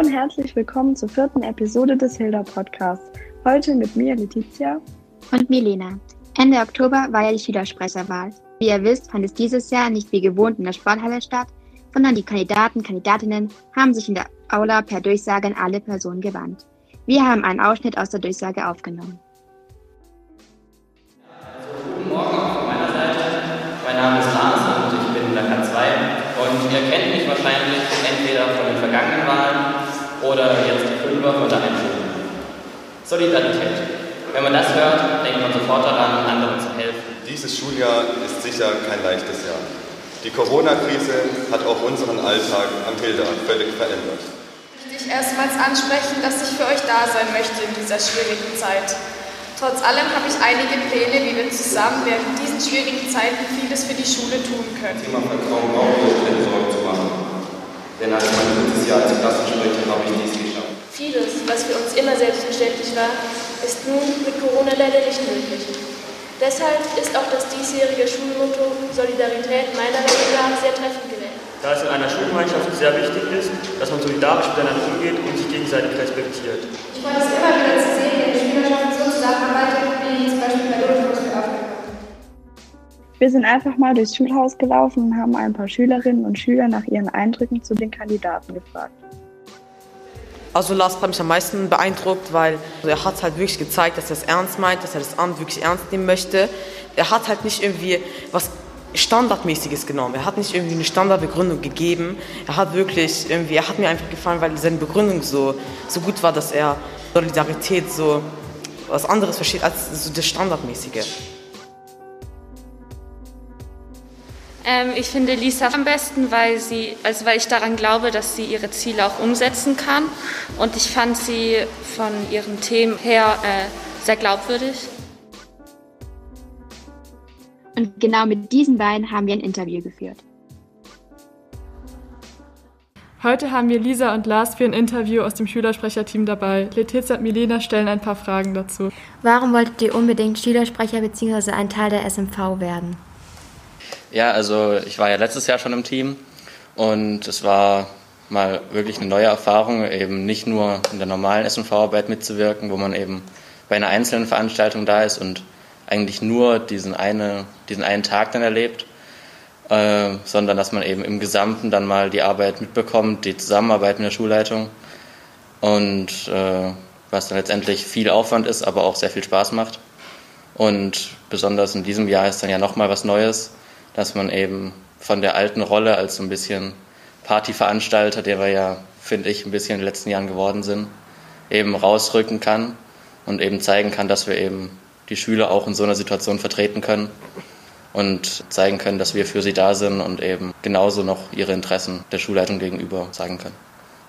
und herzlich willkommen zur vierten Episode des Hilda Podcasts. Heute mit mir, Letizia. Und Milena. Ende Oktober war ja die Schülersprecherwahl. Wie ihr wisst, fand es dieses Jahr nicht wie gewohnt in der Sporthalle statt, sondern die Kandidaten, Kandidatinnen haben sich in der Aula per Durchsage an alle Personen gewandt. Wir haben einen Ausschnitt aus der Durchsage aufgenommen. Also, guten Morgen von meiner Seite. Mein Name ist Lars und ich bin in der K2 und ihr kennt mich wahrscheinlich entweder von den vergangenen Wahlen oder jetzt die Fünfer von der Einschulung. Solidarität. Wenn man das hört, denkt man sofort daran, anderen zu helfen. Dieses Schuljahr ist sicher kein leichtes Jahr. Die Corona-Krise hat auch unseren Alltag am Hilda völlig verändert ich erstmals ansprechen, dass ich für euch da sein möchte in dieser schwierigen Zeit. Trotz allem habe ich einige Pläne, wie wir zusammen während diesen schwierigen Zeiten vieles für die Schule tun können. Thema Vertrauen braucht euch keine Sorgen zu machen. Denn als mein drittes Jahr als Klassensprecher habe ich dies geschafft. Vieles, was für uns immer selbstverständlich war, ist nun mit Corona leider nicht möglich. Deshalb ist auch das diesjährige Schulmotto Solidarität meiner Meinung nach sehr treffend gewesen da es in einer Schulgemeinschaft sehr wichtig ist, dass man solidarisch miteinander umgeht und sich gegenseitig respektiert. Ich freue es immer wieder zu sehen, wenn die Schülerschaft so zusammenarbeitet, wie zum Beispiel bei Ludwig wir sind einfach mal durchs Schulhaus gelaufen und haben ein paar Schülerinnen und Schüler nach ihren Eindrücken zu den Kandidaten gefragt. Also Lars hat mich am meisten beeindruckt, weil er hat halt wirklich gezeigt, dass er es ernst meint, dass er das Amt wirklich ernst nehmen möchte. Er hat halt nicht irgendwie was Standardmäßiges genommen. Er hat nicht irgendwie eine Standardbegründung gegeben. Er hat wirklich irgendwie, er hat mir einfach gefallen, weil seine Begründung so, so gut war, dass er Solidarität so was anderes versteht als so das Standardmäßige. Ähm, ich finde Lisa am besten, weil, sie, also weil ich daran glaube, dass sie ihre Ziele auch umsetzen kann. Und ich fand sie von ihren Themen her äh, sehr glaubwürdig. Und genau mit diesen beiden haben wir ein Interview geführt. Heute haben wir Lisa und Lars für ein Interview aus dem Schülersprecherteam dabei. Letizia und Milena stellen ein paar Fragen dazu. Warum wolltet ihr unbedingt Schülersprecher bzw. ein Teil der SMV werden? Ja, also ich war ja letztes Jahr schon im Team und es war mal wirklich eine neue Erfahrung, eben nicht nur in der normalen SMV-Arbeit mitzuwirken, wo man eben bei einer einzelnen Veranstaltung da ist und eigentlich nur diesen, eine, diesen einen Tag dann erlebt, äh, sondern dass man eben im Gesamten dann mal die Arbeit mitbekommt, die Zusammenarbeit mit der Schulleitung und äh, was dann letztendlich viel Aufwand ist, aber auch sehr viel Spaß macht. Und besonders in diesem Jahr ist dann ja nochmal was Neues, dass man eben von der alten Rolle als so ein bisschen Partyveranstalter, der wir ja, finde ich, ein bisschen in den letzten Jahren geworden sind, eben rausrücken kann und eben zeigen kann, dass wir eben die Schüler auch in so einer Situation vertreten können und zeigen können, dass wir für sie da sind und eben genauso noch ihre Interessen der Schulleitung gegenüber sagen können.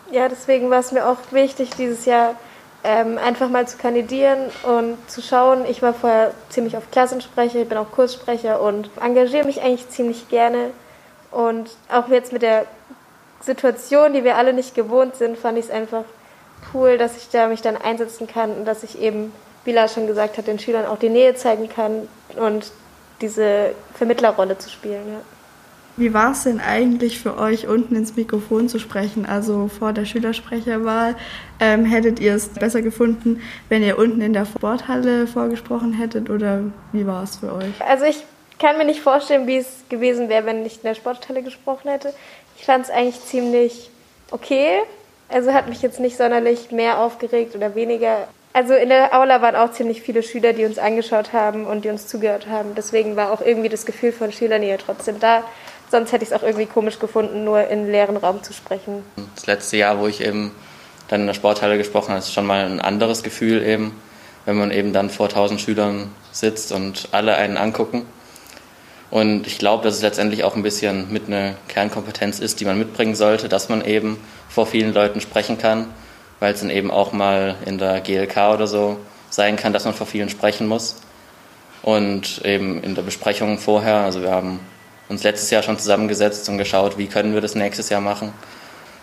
Ja, deswegen war es mir auch wichtig, dieses Jahr ähm, einfach mal zu kandidieren und zu schauen. Ich war vorher ziemlich auf Klassensprecher, ich bin auch Kurssprecher und engagiere mich eigentlich ziemlich gerne. Und auch jetzt mit der Situation, die wir alle nicht gewohnt sind, fand ich es einfach cool, dass ich da mich dann einsetzen kann und dass ich eben wie Lars schon gesagt hat, den Schülern auch die Nähe zeigen kann und diese Vermittlerrolle zu spielen. Ja. Wie war es denn eigentlich für euch, unten ins Mikrofon zu sprechen? Also vor der Schülersprecherwahl ähm, hättet ihr es besser gefunden, wenn ihr unten in der Sporthalle vorgesprochen hättet oder wie war es für euch? Also ich kann mir nicht vorstellen, wie es gewesen wäre, wenn ich in der Sporthalle gesprochen hätte. Ich fand es eigentlich ziemlich okay. Also hat mich jetzt nicht sonderlich mehr aufgeregt oder weniger. Also in der Aula waren auch ziemlich viele Schüler, die uns angeschaut haben und die uns zugehört haben. Deswegen war auch irgendwie das Gefühl von Schülernähe trotzdem da. Sonst hätte ich es auch irgendwie komisch gefunden, nur in leeren Raum zu sprechen. Das letzte Jahr, wo ich eben dann in der Sporthalle gesprochen habe, ist schon mal ein anderes Gefühl eben, wenn man eben dann vor tausend Schülern sitzt und alle einen angucken. Und ich glaube, dass es letztendlich auch ein bisschen mit einer Kernkompetenz ist, die man mitbringen sollte, dass man eben vor vielen Leuten sprechen kann weil es dann eben auch mal in der GLK oder so sein kann, dass man vor vielen sprechen muss. Und eben in der Besprechung vorher, also wir haben uns letztes Jahr schon zusammengesetzt und geschaut, wie können wir das nächstes Jahr machen.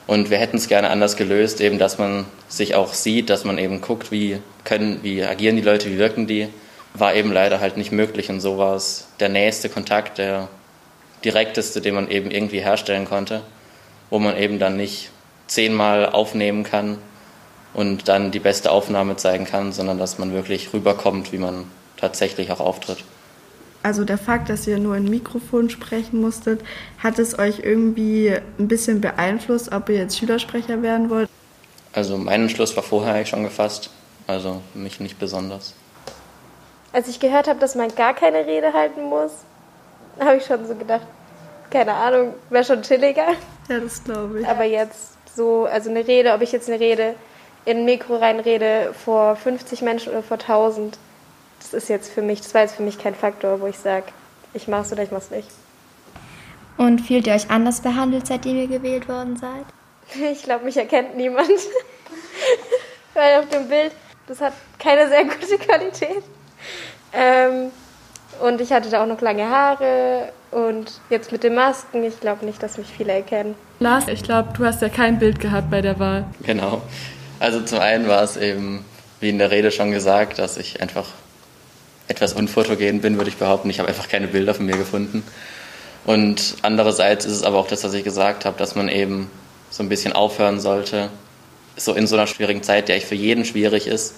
Und wir hätten es gerne anders gelöst, eben dass man sich auch sieht, dass man eben guckt, wie können, wie agieren die Leute, wie wirken die. War eben leider halt nicht möglich und so war es der nächste Kontakt, der direkteste, den man eben irgendwie herstellen konnte, wo man eben dann nicht zehnmal aufnehmen kann und dann die beste Aufnahme zeigen kann, sondern dass man wirklich rüberkommt, wie man tatsächlich auch auftritt. Also der Fakt, dass ihr nur in Mikrofon sprechen musstet, hat es euch irgendwie ein bisschen beeinflusst, ob ihr jetzt Schülersprecher werden wollt? Also mein Entschluss war vorher eigentlich schon gefasst, also mich nicht besonders. Als ich gehört habe, dass man gar keine Rede halten muss, habe ich schon so gedacht, keine Ahnung, wäre schon chilliger. Ja, das glaube ich. Aber jetzt so, also eine Rede, ob ich jetzt eine Rede in ein Mikro reinrede vor 50 Menschen oder vor 1000, das ist jetzt für mich, das war jetzt für mich kein Faktor, wo ich sage, ich mach's oder ich mach's nicht. Und fühlt ihr euch anders behandelt, seitdem ihr gewählt worden seid? Ich glaube, mich erkennt niemand. Weil auf dem Bild, das hat keine sehr gute Qualität. Ähm, und ich hatte da auch noch lange Haare und jetzt mit den Masken, ich glaube nicht, dass mich viele erkennen. Lars, ich glaube, du hast ja kein Bild gehabt bei der Wahl. Genau. Also zum einen war es eben, wie in der Rede schon gesagt, dass ich einfach etwas unfotogen bin, würde ich behaupten. Ich habe einfach keine Bilder von mir gefunden. Und andererseits ist es aber auch das, was ich gesagt habe, dass man eben so ein bisschen aufhören sollte, so in so einer schwierigen Zeit, die eigentlich für jeden schwierig ist,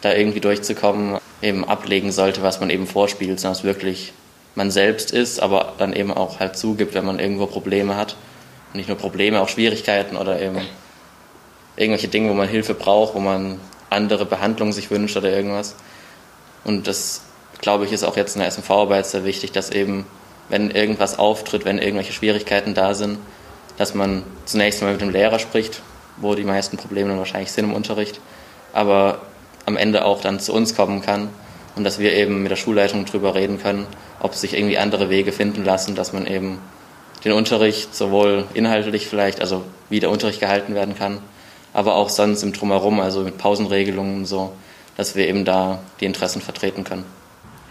da irgendwie durchzukommen, eben ablegen sollte, was man eben vorspielt, sondern es wirklich man selbst ist, aber dann eben auch halt zugibt, wenn man irgendwo Probleme hat. Und nicht nur Probleme, auch Schwierigkeiten oder eben irgendwelche Dinge, wo man Hilfe braucht, wo man andere Behandlung sich wünscht oder irgendwas. Und das, glaube ich, ist auch jetzt in der SMV-Arbeit sehr wichtig, dass eben, wenn irgendwas auftritt, wenn irgendwelche Schwierigkeiten da sind, dass man zunächst mal mit dem Lehrer spricht, wo die meisten Probleme dann wahrscheinlich sind im Unterricht, aber am Ende auch dann zu uns kommen kann und dass wir eben mit der Schulleitung drüber reden können, ob sich irgendwie andere Wege finden lassen, dass man eben den Unterricht sowohl inhaltlich vielleicht, also wie der Unterricht gehalten werden kann, aber auch sonst im Drumherum, also mit Pausenregelungen und so, dass wir eben da die Interessen vertreten können.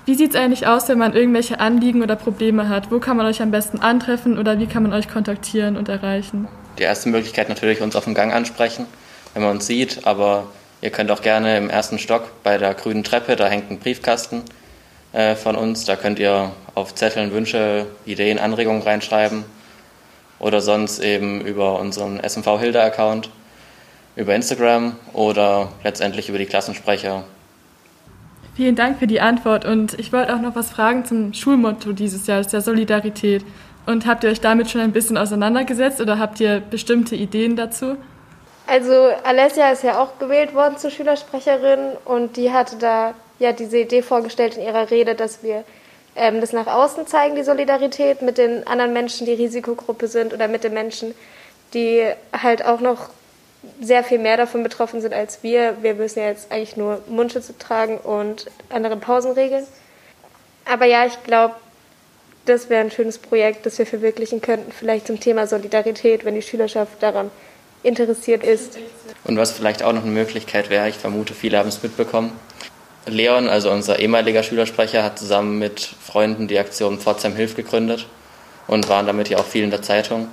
Wie sieht es eigentlich aus, wenn man irgendwelche Anliegen oder Probleme hat? Wo kann man euch am besten antreffen oder wie kann man euch kontaktieren und erreichen? Die erste Möglichkeit natürlich uns auf dem Gang ansprechen, wenn man uns sieht, aber ihr könnt auch gerne im ersten Stock bei der grünen Treppe, da hängt ein Briefkasten äh, von uns, da könnt ihr auf Zetteln Wünsche, Ideen, Anregungen reinschreiben oder sonst eben über unseren SMV Hilda Account über Instagram oder letztendlich über die Klassensprecher. Vielen Dank für die Antwort und ich wollte auch noch was fragen zum Schulmotto dieses Jahr, das ist ja Solidarität. Und habt ihr euch damit schon ein bisschen auseinandergesetzt oder habt ihr bestimmte Ideen dazu? Also Alessia ist ja auch gewählt worden zur Schülersprecherin und die hatte da ja diese Idee vorgestellt in ihrer Rede, dass wir ähm, das nach außen zeigen, die Solidarität mit den anderen Menschen, die Risikogruppe sind oder mit den Menschen, die halt auch noch sehr viel mehr davon betroffen sind als wir. Wir müssen ja jetzt eigentlich nur Mundschutz tragen und andere Pausenregeln. Aber ja, ich glaube, das wäre ein schönes Projekt, das wir verwirklichen könnten, vielleicht zum Thema Solidarität, wenn die Schülerschaft daran interessiert ist. Und was vielleicht auch noch eine Möglichkeit wäre, ich vermute, viele haben es mitbekommen. Leon, also unser ehemaliger Schülersprecher, hat zusammen mit Freunden die Aktion Pforzheim Hilf gegründet und waren damit ja auch viel in der Zeitung.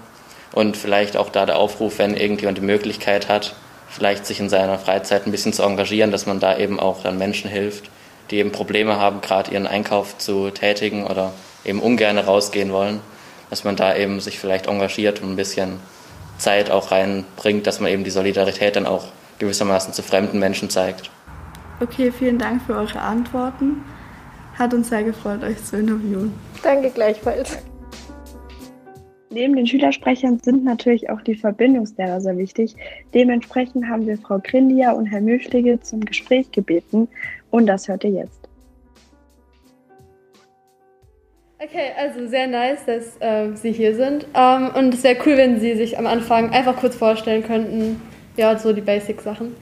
Und vielleicht auch da der Aufruf, wenn irgendjemand die Möglichkeit hat, vielleicht sich in seiner Freizeit ein bisschen zu engagieren, dass man da eben auch dann Menschen hilft, die eben Probleme haben, gerade ihren Einkauf zu tätigen oder eben ungern rausgehen wollen, dass man da eben sich vielleicht engagiert und ein bisschen Zeit auch reinbringt, dass man eben die Solidarität dann auch gewissermaßen zu fremden Menschen zeigt. Okay, vielen Dank für eure Antworten. Hat uns sehr gefreut, euch zu interviewen. Danke gleichfalls. Neben den Schülersprechern sind natürlich auch die Verbindungslehrer sehr wichtig. Dementsprechend haben wir Frau Grindia und Herr Müschlige zum Gespräch gebeten und das hört ihr jetzt. Okay, also sehr nice, dass ähm, Sie hier sind. Ähm, und es wäre cool, wenn Sie sich am Anfang einfach kurz vorstellen könnten. Ja, so die Basic-Sachen.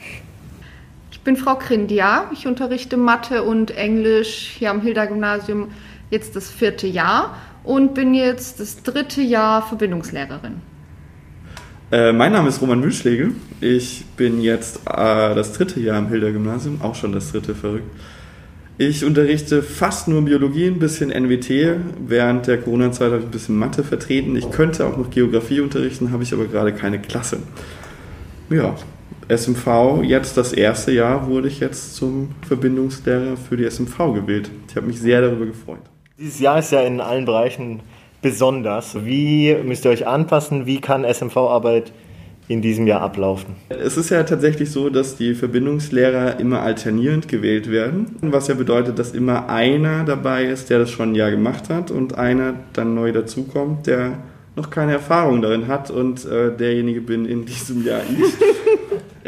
Ich bin Frau Grindia. Ich unterrichte Mathe und Englisch hier am Hilda-Gymnasium jetzt das vierte Jahr und bin jetzt das dritte Jahr Verbindungslehrerin. Äh, mein Name ist Roman Mühlschläge. Ich bin jetzt äh, das dritte Jahr am Hilda-Gymnasium, auch schon das dritte verrückt. Ich unterrichte fast nur Biologie, ein bisschen NWT. Während der Corona-Zeit habe ich ein bisschen Mathe vertreten. Ich könnte auch noch Geografie unterrichten, habe ich aber gerade keine Klasse. Ja, SMV, jetzt das erste Jahr, wurde ich jetzt zum Verbindungslehrer für die SMV gewählt. Ich habe mich sehr darüber gefreut. Dieses Jahr ist ja in allen Bereichen besonders. Wie müsst ihr euch anpassen? Wie kann SMV-Arbeit in diesem Jahr ablaufen? Es ist ja tatsächlich so, dass die Verbindungslehrer immer alternierend gewählt werden, was ja bedeutet, dass immer einer dabei ist, der das schon ein Jahr gemacht hat und einer dann neu dazukommt, der noch keine Erfahrung darin hat und äh, derjenige bin in diesem Jahr ich.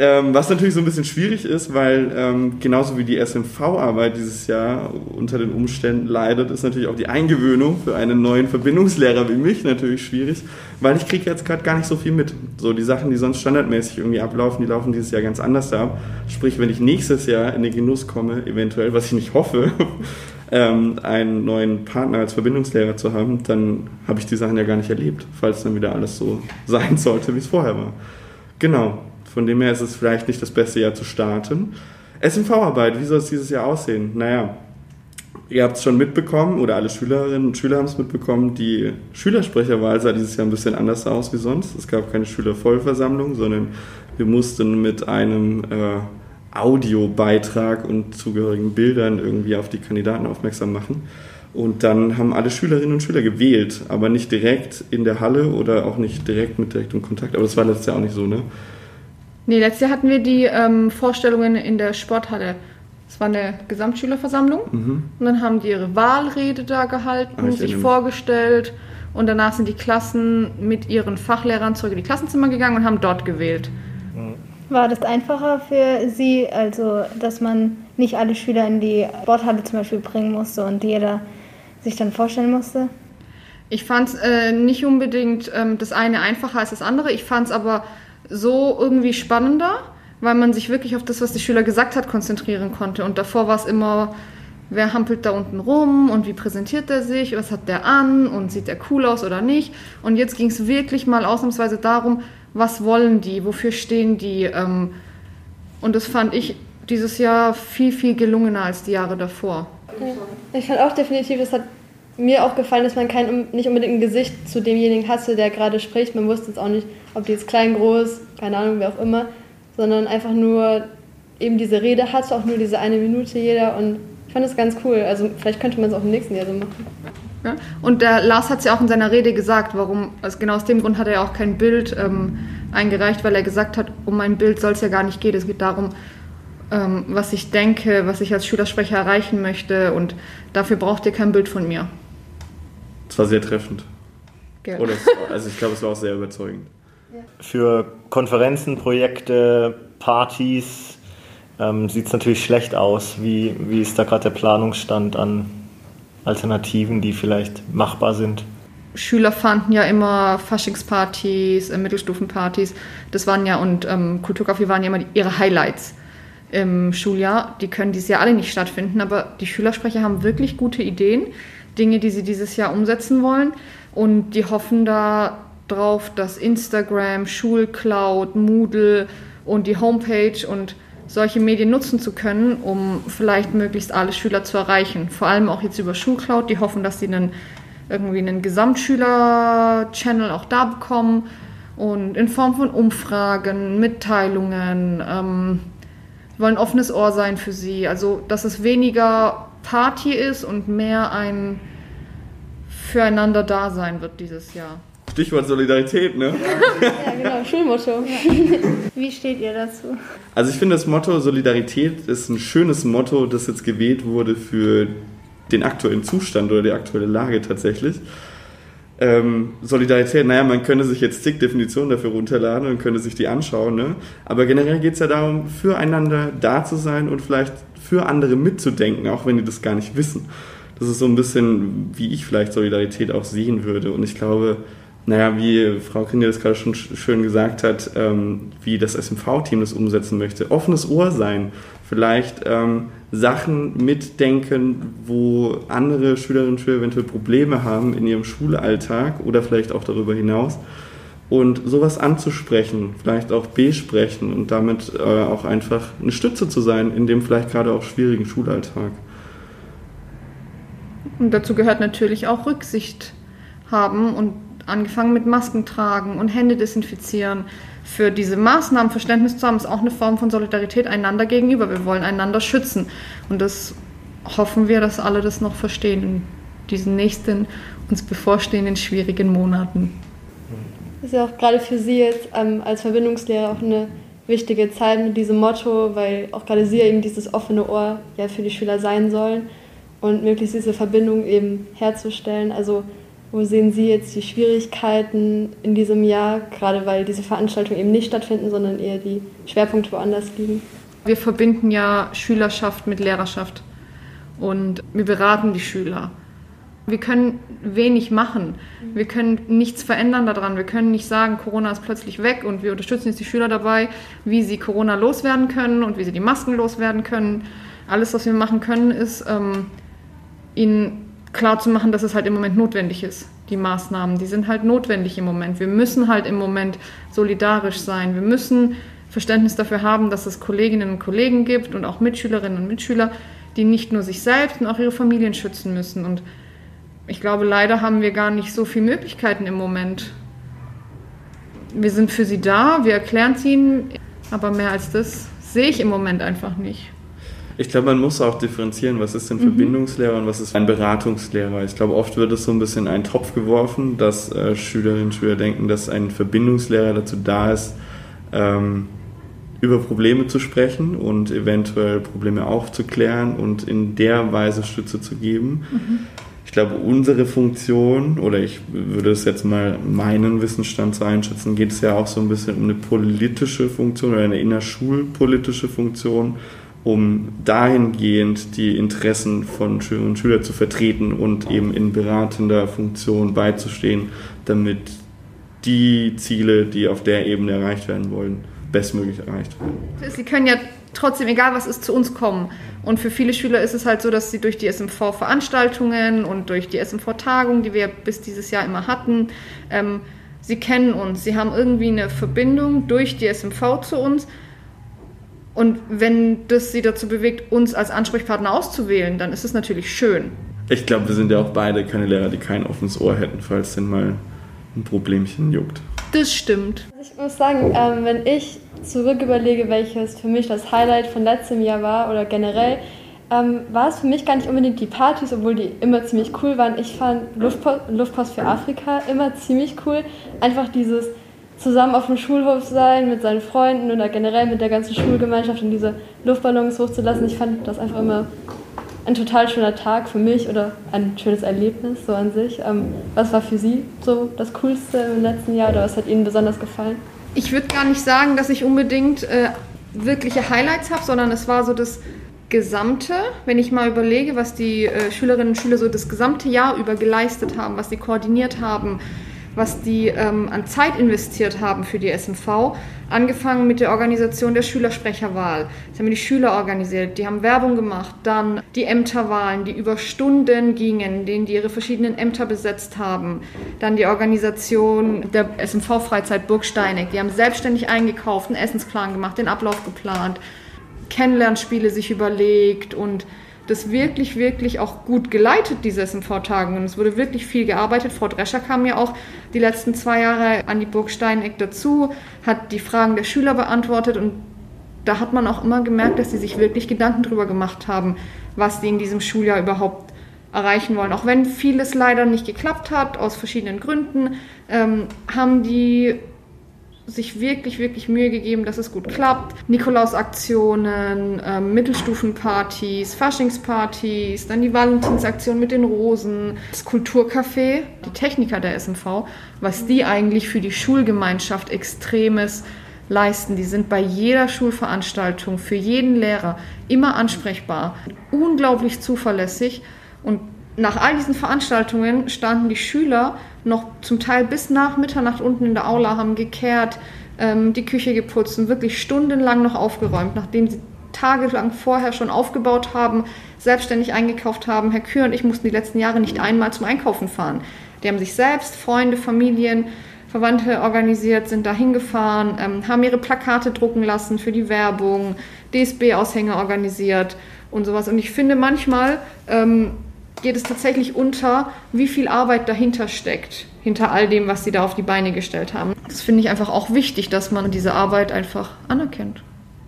Ähm, was natürlich so ein bisschen schwierig ist, weil ähm, genauso wie die SMV-Arbeit dieses Jahr unter den Umständen leidet, ist natürlich auch die Eingewöhnung für einen neuen Verbindungslehrer wie mich natürlich schwierig, weil ich kriege jetzt gerade gar nicht so viel mit. So die Sachen, die sonst standardmäßig irgendwie ablaufen, die laufen dieses Jahr ganz anders ab. Sprich, wenn ich nächstes Jahr in den Genuss komme, eventuell, was ich nicht hoffe, ähm, einen neuen Partner als Verbindungslehrer zu haben, dann habe ich die Sachen ja gar nicht erlebt, falls dann wieder alles so sein sollte, wie es vorher war. Genau, von dem her ist es vielleicht nicht das beste Jahr zu starten. SMV-Arbeit, wie soll es dieses Jahr aussehen? Naja, ihr habt es schon mitbekommen, oder alle Schülerinnen und Schüler haben es mitbekommen, die Schülersprecherwahl sah dieses Jahr ein bisschen anders aus wie sonst. Es gab keine Schülervollversammlung, sondern wir mussten mit einem äh, Audiobeitrag und zugehörigen Bildern irgendwie auf die Kandidaten aufmerksam machen. Und dann haben alle Schülerinnen und Schüler gewählt, aber nicht direkt in der Halle oder auch nicht direkt mit direktem Kontakt. Aber das war letztes Jahr auch nicht so, ne? Nee, letztes Jahr hatten wir die ähm, Vorstellungen in der Sporthalle. Es war eine Gesamtschülerversammlung. Mhm. Und dann haben die ihre Wahlrede da gehalten, ah, sich vorgestellt. Und danach sind die Klassen mit ihren Fachlehrern zurück in die Klassenzimmer gegangen und haben dort gewählt. War das einfacher für Sie, also dass man nicht alle Schüler in die Sporthalle zum Beispiel bringen musste und jeder sich dann vorstellen musste? Ich fand es äh, nicht unbedingt ähm, das eine einfacher als das andere. Ich fand es aber so irgendwie spannender, weil man sich wirklich auf das, was die Schüler gesagt hat, konzentrieren konnte. Und davor war es immer, wer hampelt da unten rum und wie präsentiert er sich, was hat der an und sieht er cool aus oder nicht. Und jetzt ging es wirklich mal ausnahmsweise darum, was wollen die, wofür stehen die. Ähm, und das fand ich dieses Jahr viel, viel gelungener als die Jahre davor. Ich fand auch definitiv, es hat mir auch gefallen, dass man kein, nicht unbedingt ein Gesicht zu demjenigen hatte, der gerade spricht. Man wusste jetzt auch nicht, ob die jetzt klein, groß, keine Ahnung, wer auch immer, sondern einfach nur eben diese Rede hatte, auch nur diese eine Minute jeder. Und ich fand das ganz cool. Also vielleicht könnte man es auch im nächsten Jahr so machen. Ja? Und der Lars hat es ja auch in seiner Rede gesagt, warum, also genau aus dem Grund hat er ja auch kein Bild ähm, eingereicht, weil er gesagt hat, um mein Bild soll es ja gar nicht gehen. Es geht darum, ähm, was ich denke, was ich als Schülersprecher erreichen möchte und dafür braucht ihr kein Bild von mir. Das war sehr treffend. Gerne. Oder, also ich glaube, es war auch sehr überzeugend. Für Konferenzen, Projekte, Partys ähm, sieht es natürlich schlecht aus. Wie, wie ist da gerade der Planungsstand an Alternativen, die vielleicht machbar sind? Schüler fanden ja immer Faschingspartys, äh, Mittelstufenpartys. Das waren ja, und ähm, Kulturcafé waren ja immer die, ihre Highlights im Schuljahr. Die können dieses Jahr alle nicht stattfinden, aber die Schülersprecher haben wirklich gute Ideen, Dinge, die sie dieses Jahr umsetzen wollen. Und die hoffen da drauf, dass Instagram, Schulcloud, Moodle und die Homepage und solche Medien nutzen zu können, um vielleicht möglichst alle Schüler zu erreichen. Vor allem auch jetzt über Schulcloud. Die hoffen, dass sie einen, irgendwie einen Gesamtschüler-Channel auch da bekommen und in Form von Umfragen, Mitteilungen. Ähm, wollen ein offenes Ohr sein für sie. Also, dass es weniger Party ist und mehr ein füreinander Dasein wird dieses Jahr. Stichwort Solidarität, ne? Ja, genau, Schulmotto. Wie steht ihr dazu? Also ich finde das Motto Solidarität ist ein schönes Motto, das jetzt gewählt wurde für den aktuellen Zustand oder die aktuelle Lage tatsächlich. Ähm, Solidarität, naja, man könnte sich jetzt zig Definitionen dafür runterladen und könnte sich die anschauen, ne? aber generell geht es ja darum, füreinander da zu sein und vielleicht für andere mitzudenken, auch wenn die das gar nicht wissen. Das ist so ein bisschen, wie ich vielleicht Solidarität auch sehen würde und ich glaube, naja, wie Frau Kinder das gerade schon schön gesagt hat, ähm, wie das SMV-Team das umsetzen möchte. Offenes Ohr sein, vielleicht ähm, Sachen mitdenken, wo andere Schülerinnen und Schüler eventuell Probleme haben in ihrem Schulalltag oder vielleicht auch darüber hinaus. Und sowas anzusprechen, vielleicht auch besprechen und damit äh, auch einfach eine Stütze zu sein in dem vielleicht gerade auch schwierigen Schulalltag. Und dazu gehört natürlich auch Rücksicht haben und angefangen mit Masken tragen und Hände desinfizieren. Für diese Maßnahmen Verständnis zu haben, ist auch eine Form von Solidarität einander gegenüber. Wir wollen einander schützen. Und das hoffen wir, dass alle das noch verstehen in diesen nächsten, uns bevorstehenden schwierigen Monaten. Das ist ja auch gerade für Sie jetzt ähm, als Verbindungslehrer auch eine wichtige Zeit mit diesem Motto, weil auch gerade Sie eben dieses offene Ohr ja für die Schüler sein sollen und möglichst diese Verbindung eben herzustellen. Also wo sehen Sie jetzt die Schwierigkeiten in diesem Jahr, gerade weil diese Veranstaltungen eben nicht stattfinden, sondern eher die Schwerpunkte woanders liegen? Wir verbinden ja Schülerschaft mit Lehrerschaft und wir beraten die Schüler. Wir können wenig machen. Wir können nichts verändern daran. Wir können nicht sagen, Corona ist plötzlich weg und wir unterstützen jetzt die Schüler dabei, wie sie Corona loswerden können und wie sie die Masken loswerden können. Alles, was wir machen können, ist, ähm, ihnen klar zu machen, dass es halt im Moment notwendig ist, die Maßnahmen. Die sind halt notwendig im Moment. Wir müssen halt im Moment solidarisch sein. Wir müssen Verständnis dafür haben, dass es Kolleginnen und Kollegen gibt und auch Mitschülerinnen und Mitschüler, die nicht nur sich selbst und auch ihre Familien schützen müssen. Und ich glaube, leider haben wir gar nicht so viele Möglichkeiten im Moment. Wir sind für sie da, wir erklären es ihnen, aber mehr als das sehe ich im Moment einfach nicht. Ich glaube, man muss auch differenzieren, was ist denn Verbindungslehrer und was ist ein Beratungslehrer. Ich glaube, oft wird es so ein bisschen in einen Topf geworfen, dass äh, Schülerinnen und Schüler denken, dass ein Verbindungslehrer dazu da ist, ähm, über Probleme zu sprechen und eventuell Probleme aufzuklären und in der Weise Stütze zu geben. Mhm. Ich glaube, unsere Funktion, oder ich würde es jetzt mal meinen Wissensstand so einschätzen, geht es ja auch so ein bisschen um eine politische Funktion oder eine innerschulpolitische Funktion, um dahingehend die Interessen von Schülerinnen und Schülern zu vertreten und eben in beratender Funktion beizustehen, damit die Ziele, die auf der Ebene erreicht werden wollen, bestmöglich erreicht werden. Sie können ja trotzdem, egal was ist, zu uns kommen. Und für viele Schüler ist es halt so, dass sie durch die SMV-Veranstaltungen und durch die SMV-Tagung, die wir bis dieses Jahr immer hatten, ähm, sie kennen uns. Sie haben irgendwie eine Verbindung durch die SMV zu uns. Und wenn das sie dazu bewegt, uns als Ansprechpartner auszuwählen, dann ist es natürlich schön. Ich glaube, wir sind ja auch beide keine Lehrer, die kein offenes Ohr hätten, falls denn mal ein Problemchen juckt. Das stimmt. Ich muss sagen, ähm, wenn ich zurück überlege, welches für mich das Highlight von letztem Jahr war oder generell, ähm, war es für mich gar nicht unbedingt die Partys, obwohl die immer ziemlich cool waren. Ich fand Luftpost, Luftpost für Afrika immer ziemlich cool. Einfach dieses zusammen auf dem Schulhof sein mit seinen Freunden oder generell mit der ganzen Schulgemeinschaft und diese Luftballons hochzulassen. Ich fand das einfach immer ein total schöner Tag für mich oder ein schönes Erlebnis so an sich. Ähm, was war für Sie so das Coolste im letzten Jahr oder was hat Ihnen besonders gefallen? Ich würde gar nicht sagen, dass ich unbedingt äh, wirkliche Highlights habe, sondern es war so das Gesamte, wenn ich mal überlege, was die äh, Schülerinnen und Schüler so das gesamte Jahr über geleistet haben, was sie koordiniert haben, was die ähm, an Zeit investiert haben für die SMV, angefangen mit der Organisation der Schülersprecherwahl. Das haben die Schüler organisiert, die haben Werbung gemacht, dann die Ämterwahlen, die über Stunden gingen, denen die ihre verschiedenen Ämter besetzt haben, dann die Organisation der SMV-Freizeit Burgsteineck, die haben selbstständig eingekauft, einen Essensplan gemacht, den Ablauf geplant, Kennenlernspiele sich überlegt und das wirklich, wirklich auch gut geleitet, diese SMV-Tagungen. Es wurde wirklich viel gearbeitet. Frau Drescher kam ja auch die letzten zwei Jahre an die Burg Steineck dazu, hat die Fragen der Schüler beantwortet und da hat man auch immer gemerkt, dass sie sich wirklich Gedanken darüber gemacht haben, was sie in diesem Schuljahr überhaupt erreichen wollen. Auch wenn vieles leider nicht geklappt hat, aus verschiedenen Gründen, ähm, haben die sich wirklich, wirklich Mühe gegeben, dass es gut klappt. Nikolausaktionen, ähm, Mittelstufenpartys, Faschingspartys, dann die Valentinsaktion mit den Rosen, das Kulturcafé, die Techniker der SMV, was die eigentlich für die Schulgemeinschaft extremes leisten. Die sind bei jeder Schulveranstaltung für jeden Lehrer immer ansprechbar, unglaublich zuverlässig und nach all diesen Veranstaltungen standen die Schüler noch zum Teil bis nach Mitternacht unten in der Aula, haben gekehrt, ähm, die Küche geputzt und wirklich stundenlang noch aufgeräumt, nachdem sie tagelang vorher schon aufgebaut haben, selbstständig eingekauft haben. Herr Kür und ich mussten die letzten Jahre nicht einmal zum Einkaufen fahren. Die haben sich selbst, Freunde, Familien, Verwandte organisiert, sind da hingefahren, ähm, haben ihre Plakate drucken lassen für die Werbung, DSB-Aushänge organisiert und sowas. Und ich finde manchmal ähm, geht es tatsächlich unter, wie viel Arbeit dahinter steckt, hinter all dem, was sie da auf die Beine gestellt haben. Das finde ich einfach auch wichtig, dass man diese Arbeit einfach anerkennt.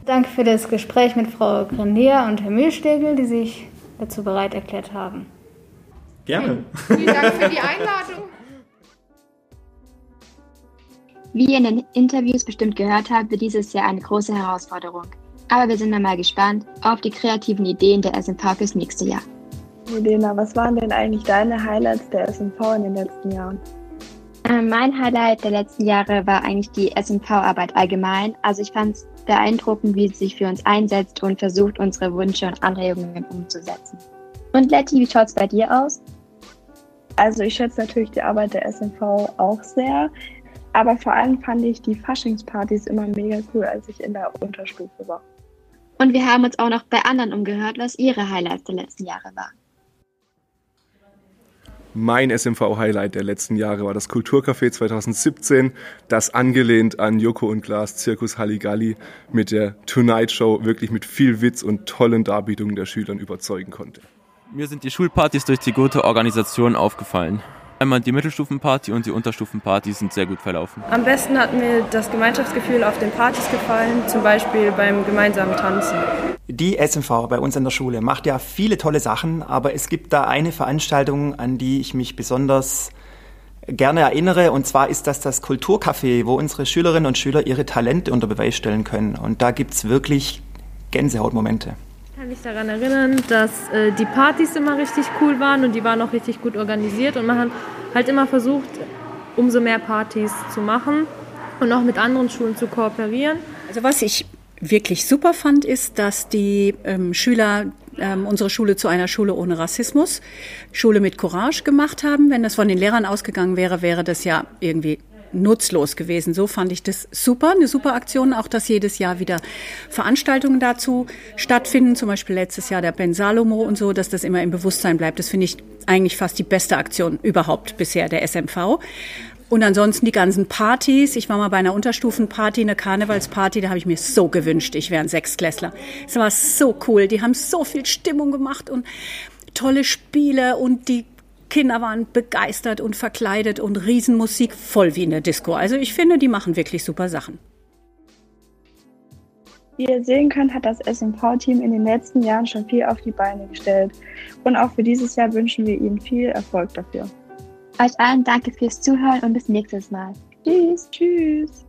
Danke für das Gespräch mit Frau Grenier und Herr Mühlstegel, die sich dazu bereit erklärt haben. Gerne. Vielen Dank für die Einladung. Wie ihr in den Interviews bestimmt gehört habt, wird dieses Jahr eine große Herausforderung. Aber wir sind mal gespannt auf die kreativen Ideen der SMV fürs nächste Jahr. Milena, was waren denn eigentlich deine Highlights der SMV in den letzten Jahren? Äh, mein Highlight der letzten Jahre war eigentlich die SMV-Arbeit allgemein. Also ich fand es beeindruckend, wie sie sich für uns einsetzt und versucht, unsere Wünsche und Anregungen umzusetzen. Und Letty, wie schaut es bei dir aus? Also ich schätze natürlich die Arbeit der SMV auch sehr. Aber vor allem fand ich die Faschingspartys immer mega cool, als ich in der Unterstufe war. Und wir haben uns auch noch bei anderen umgehört, was ihre Highlights der letzten Jahre waren. Mein SMV-Highlight der letzten Jahre war das Kulturcafé 2017, das angelehnt an Joko und Glas Zirkus Halligalli mit der Tonight Show wirklich mit viel Witz und tollen Darbietungen der Schülern überzeugen konnte. Mir sind die Schulpartys durch die gute Organisation aufgefallen. Einmal die Mittelstufenparty und die Unterstufenparty sind sehr gut verlaufen. Am besten hat mir das Gemeinschaftsgefühl auf den Partys gefallen, zum Beispiel beim gemeinsamen Tanzen. Die SMV bei uns an der Schule macht ja viele tolle Sachen, aber es gibt da eine Veranstaltung, an die ich mich besonders gerne erinnere, und zwar ist das das Kulturcafé, wo unsere Schülerinnen und Schüler ihre Talente unter Beweis stellen können. Und da gibt es wirklich Gänsehautmomente kann mich daran erinnern, dass äh, die Partys immer richtig cool waren und die waren auch richtig gut organisiert und man hat halt immer versucht, umso mehr Partys zu machen und auch mit anderen Schulen zu kooperieren. Also was ich wirklich super fand, ist, dass die ähm, Schüler ähm, unsere Schule zu einer Schule ohne Rassismus, Schule mit Courage gemacht haben. Wenn das von den Lehrern ausgegangen wäre, wäre das ja irgendwie nutzlos gewesen. So fand ich das super, eine super Aktion, auch dass jedes Jahr wieder Veranstaltungen dazu stattfinden, zum Beispiel letztes Jahr der Ben Salomo und so, dass das immer im Bewusstsein bleibt. Das finde ich eigentlich fast die beste Aktion überhaupt bisher der SMV. Und ansonsten die ganzen Partys. Ich war mal bei einer Unterstufenparty, eine Karnevalsparty, da habe ich mir so gewünscht, ich wäre ein Sechsklässler. Es war so cool, die haben so viel Stimmung gemacht und tolle Spiele und die Kinder waren begeistert und verkleidet und Riesenmusik, voll wie in der Disco. Also ich finde, die machen wirklich super Sachen. Wie ihr sehen könnt, hat das SMV-Team in den letzten Jahren schon viel auf die Beine gestellt. Und auch für dieses Jahr wünschen wir Ihnen viel Erfolg dafür. Euch allen danke fürs Zuhören und bis nächstes Mal. Tschüss. Tschüss.